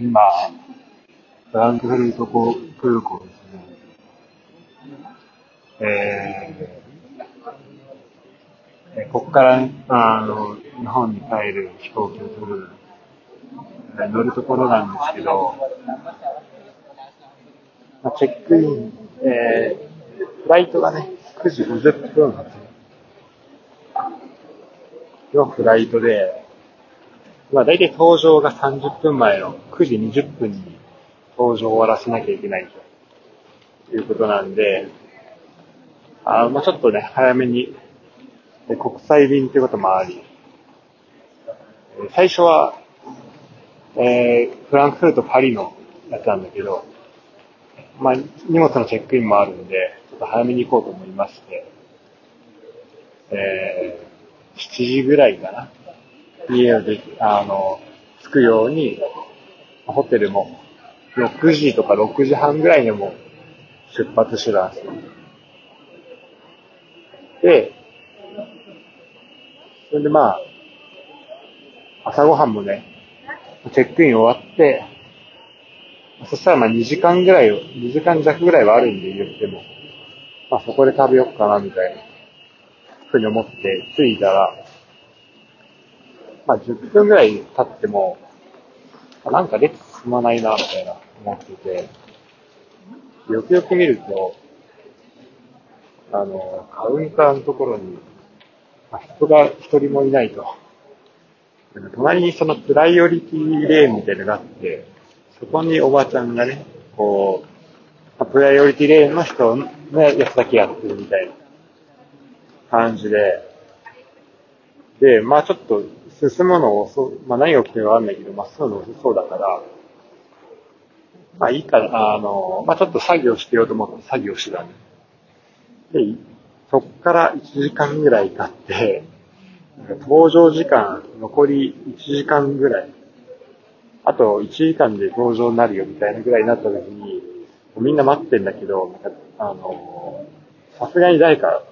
今、フランクフルト空港ですね。えーえここから、あの、日本に帰る飛行機を取る、乗るところなんですけど、まあ、チェックイン、えーフライトがね、9時50分発のフライトで、まあ大体搭乗が30分前の9時20分に搭乗を終わらせなきゃいけないということなんで、あまあちょっとね、早めに、国際便ってこともあり、最初は、えーフランクフルト、パリのやつなんだけど、まあ荷物のチェックインもあるんで、ちょっと早めに行こうと思いまして、えー7時ぐらいかな。家をで、あの、着くように、ホテルも6時とか6時半ぐらいにも出発してたんですよ。で、それでまあ、朝ごはんもね、チェックイン終わって、そしたらまあ2時間ぐらい、2時間弱ぐらいはあるんで言っても、まあそこで食べようかなみたいな、ふうに思って着いたら、まあ10分ぐらい経っても、なんか列進まないな、みたいな思ってて、よくよく見ると、あの、カウンターのところに、人が一人もいないと。隣にそのプライオリティレーンみたいなのがあって、そこにおばちゃんがね、こう、プライオリティレーンの人のやつだけやってるみたいな感じで、で、まあちょっと進むの遅、まあ何が起きてるかわかんないけど、まあ進むの遅そうだから、まあいいかな、あの、まあちょっと作業してようと思って作業してたね。で、そっから1時間ぐらい経って、登場時間残り1時間ぐらい、あと1時間で登場になるよみたいなぐらいになった時に、みんな待ってんだけど、あの、さすがに誰か、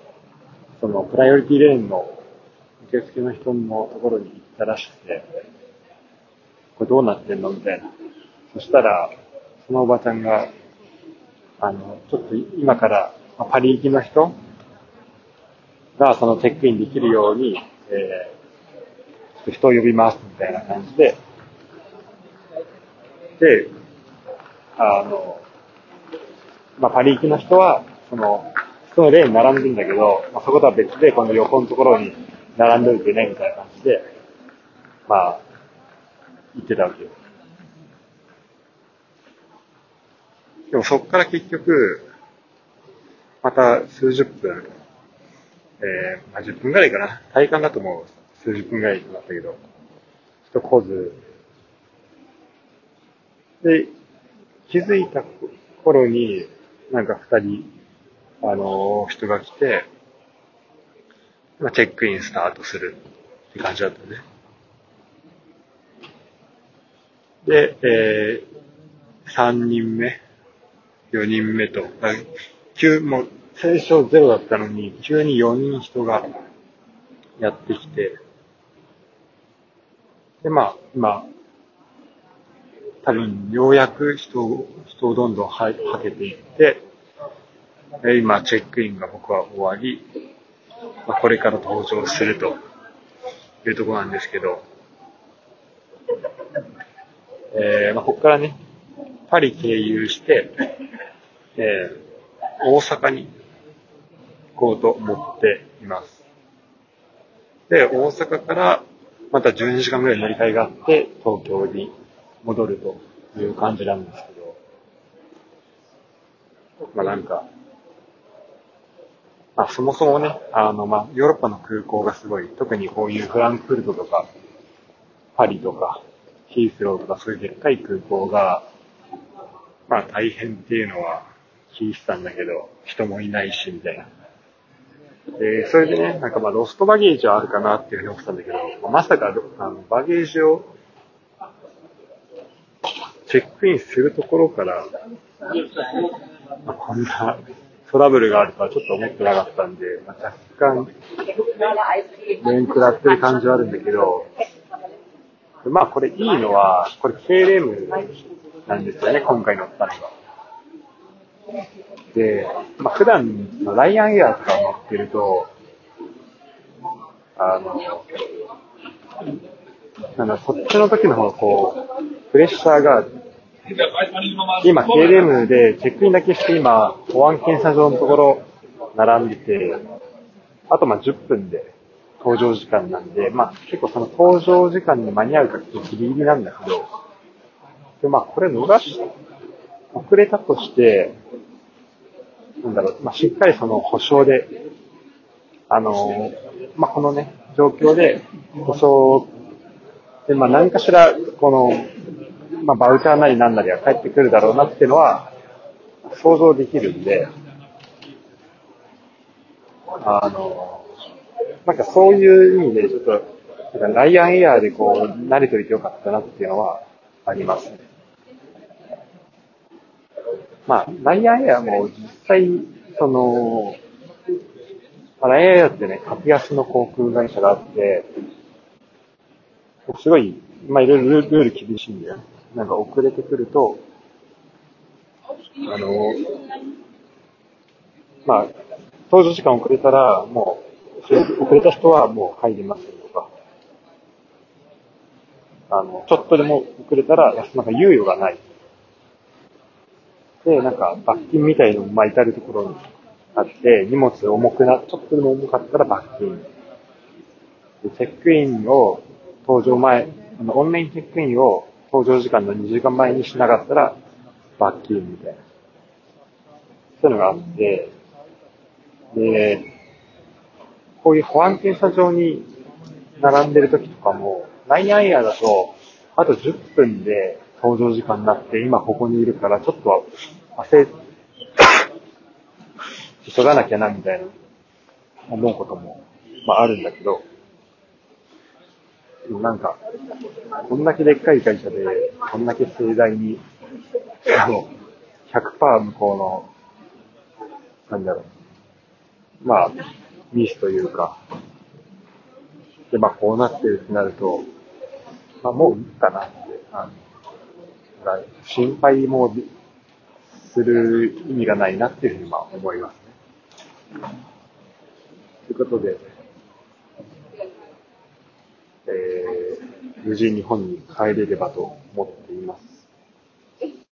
そのプライオリティレーンの受付の人のところに行ったらしくて、これどうなってんの？みたいな。そしたら、そのおばちゃんが、あの、ちょっと今から、パリ行きの人がそのチェックインできるように、えー、ちょっと人を呼びますみたいな感じで、で、あの、まあ、パリ行きの人は、その、そのレーンに並んでんだけど、まあ、そことは別で、この横のところに並んどいてね、みたいな感じで、まあ、言ってたわけよ。でもそっから結局、また数十分、えー、まあ、10分ぐらいかな。体感だともう数十分ぐらいだったけど、人来ず、で、気づいた頃に、なんか二人、あのー人が来て、まあ、チェックインスタートするって感じだったね。で、えー、3人目、4人目と、急、もう最初ゼロだったのに、急に4人人がやってきて、で、まあ、今、多分、ようやく人を、人をどんどんははけていって、今、チェックインが僕は終わり、まあ、これから登場するというところなんですけど、えーまあ、ここからね、パリ経由して、えー大阪に行こうと思っています。で、大阪からまた12時間ぐらい乗り換えがあって、東京に戻るという感じなんですけど、まあなんか、まあそもそもね、あのまあヨーロッパの空港がすごい、特にこういうフランクフルトとか、パリとか、ヒースローとかそういうでっかい空港が、まあ大変っていうのは聞いてたんだけど、人もいないし、みたいな。で、それでね、なんかまあロストバゲージはあるかなっていうふうに思ってたんだけど、まさかあのバゲージをチェックインするところから、まあ、こんなトラブルがあるとはちょっと思ってなかったんで、まあ、若干、面食らってる感じはあるんだけど、まあこれいいのは、これ KLM なんですよね、今回乗ったのが。で、まあ普段のライアンエアとか乗ってると、あの、なんだ、そっちの時の方がこう、プレッシャーが。今 KLM でチェックインだけして今、保安検査場のところ並んでて、あとまあ10分で搭乗時間なんで、まあ結構その搭乗時間に間に合うかってギリギリなんだけど、でまあこれ逃し、遅れたとして、なんだろう、まあしっかりその保証で、あの、まあこのね、状況で保証で、まあ何かしら、この、まあバウチャーなりなんなりは返ってくるだろうなっていうのは想像できるんで、あの、なんかそういう意味で、ちょっと、なんかライアンエアーでこう、慣れといてよかったなっていうのはありますね。まあ、ライアンエアーも実際、その、まあ、ライアンエアってね、格安の航空会社があって、すごい、まあいろいろルール厳しいんだよ。なんか遅れてくると、あの、まあ、搭乗時間遅れたら、もう、遅れた人はもう入りますとか、あの、ちょっとでも遅れたら、なんか猶予がない。で、なんか罰金みたいのも、まあ、至るところにあって、荷物重くな、ちょっとでも重かったら罰金。で、チェックインを搭乗前、あの、オンラインチェックインを搭乗時間の2時間前にしなかったら罰金みたいな。そういうのがあって、で、こういう保安検査場に並んでる時とかも、ラインアンエアだと、あと10分で搭乗時間になって、今ここにいるから、ちょっとは焦、急がなきゃな、みたいな、思うことも、まああるんだけど、なんか、こんだけでっかい会社で、こんだけ盛大に、あの、100%向こうの、なんだろう、まあ、ミスというか、で、まあ、こうなってるってなると、まあ、もういいかなって、あの、心配もする意味がないなっていうふうにまあ思いますね。ということで、えー、無事日本に帰れればと思っています。